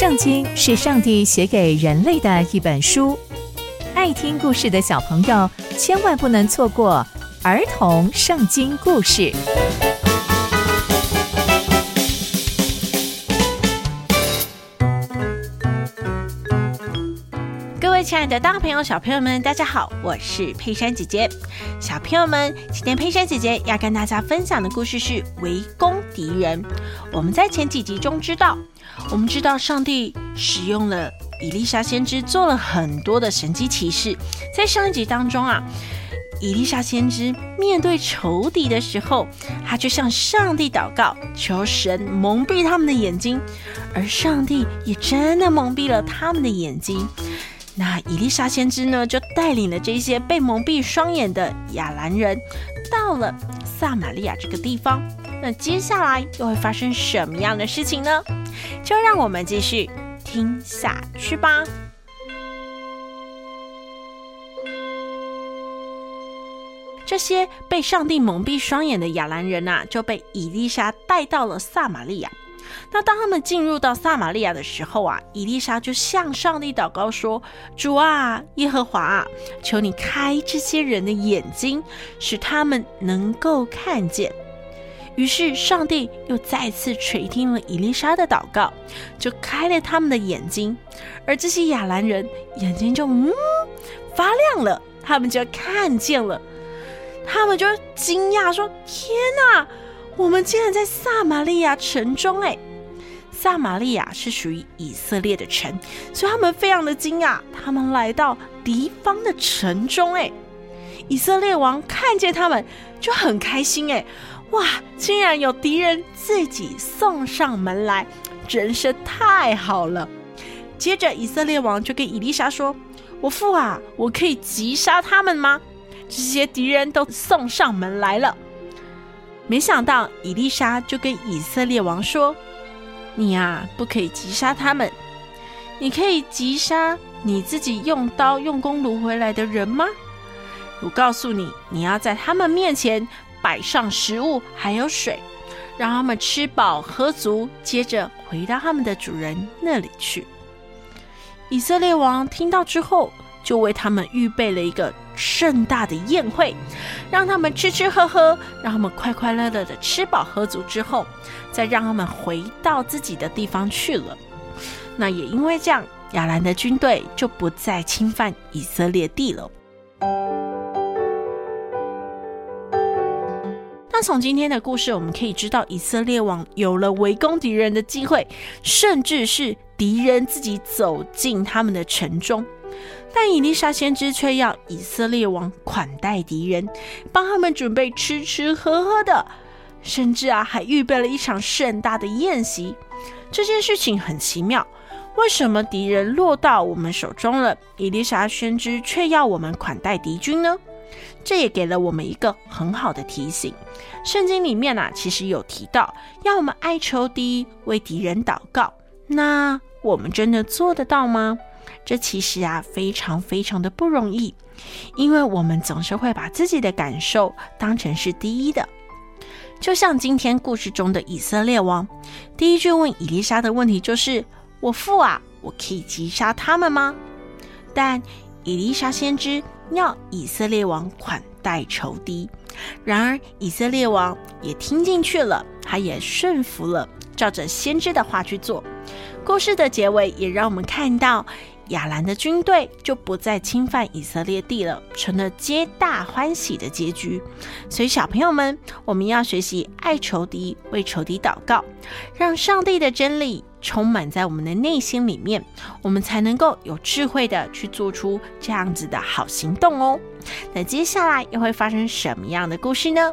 圣经是上帝写给人类的一本书，爱听故事的小朋友千万不能错过儿童圣经故事。亲爱的大朋友、小朋友们，大家好，我是佩珊姐姐。小朋友们，今天佩珊姐姐要跟大家分享的故事是围攻敌人。我们在前几集中知道。我们知道上帝使用了以利沙先知做了很多的神迹奇事。在上一集当中啊，以利沙先知面对仇敌的时候，他就向上帝祷告，求神蒙蔽他们的眼睛，而上帝也真的蒙蔽了他们的眼睛。那以利沙先知呢，就带领了这些被蒙蔽双眼的亚兰人，到了撒玛利亚这个地方。那接下来又会发生什么样的事情呢？就让我们继续听下去吧。这些被上帝蒙蔽双眼的亚兰人呐、就被以利沙带到了撒玛利亚。那当他们进入到撒玛利亚的时候啊，伊丽莎就向上帝祷告说：“主啊，耶和华啊，求你开这些人的眼睛，使他们能够看见。”于是，上帝又再次垂听了伊丽莎的祷告，就开了他们的眼睛，而这些亚兰人眼睛就嗯发亮了，他们就看见了，他们就惊讶说：“天哪，我们竟然在撒玛利亚城中！”哎，撒玛利亚是属于以色列的城，所以他们非常的惊讶，他们来到敌方的城中，哎，以色列王看见他们就很开心，哎。哇！竟然有敌人自己送上门来，真是太好了。接着，以色列王就跟以利沙说：“我父啊，我可以击杀他们吗？这些敌人都送上门来了。”没想到，以利沙就跟以色列王说：“你呀，不可以击杀他们，你可以击杀你自己用刀用弓掳回来的人吗？我告诉你，你要在他们面前。”摆上食物，还有水，让他们吃饱喝足，接着回到他们的主人那里去。以色列王听到之后，就为他们预备了一个盛大的宴会，让他们吃吃喝喝，让他们快快乐乐的吃饱喝足之后，再让他们回到自己的地方去了。那也因为这样，亚兰的军队就不再侵犯以色列地了。从今天的故事，我们可以知道，以色列王有了围攻敌人的机会，甚至是敌人自己走进他们的城中。但以利沙先知却要以色列王款待敌人，帮他们准备吃吃喝喝的，甚至啊，还预备了一场盛大的宴席。这件事情很奇妙，为什么敌人落到我们手中了，以利沙先知却要我们款待敌军呢？这也给了我们一个很好的提醒。圣经里面啊，其实有提到要我们爱仇敌，为敌人祷告。那我们真的做得到吗？这其实啊，非常非常的不容易，因为我们总是会把自己的感受当成是第一的。就像今天故事中的以色列王，第一句问以利沙的问题就是：“我父啊，我可以击杀他们吗？”但以利沙先知要以色列王款待仇敌，然而以色列王也听进去了，他也顺服了，照着先知的话去做。故事的结尾也让我们看到，亚兰的军队就不再侵犯以色列地了，成了皆大欢喜的结局。所以，小朋友们，我们要学习爱仇敌，为仇敌祷告，让上帝的真理充满在我们的内心里面，我们才能够有智慧的去做出这样子的好行动哦。那接下来又会发生什么样的故事呢？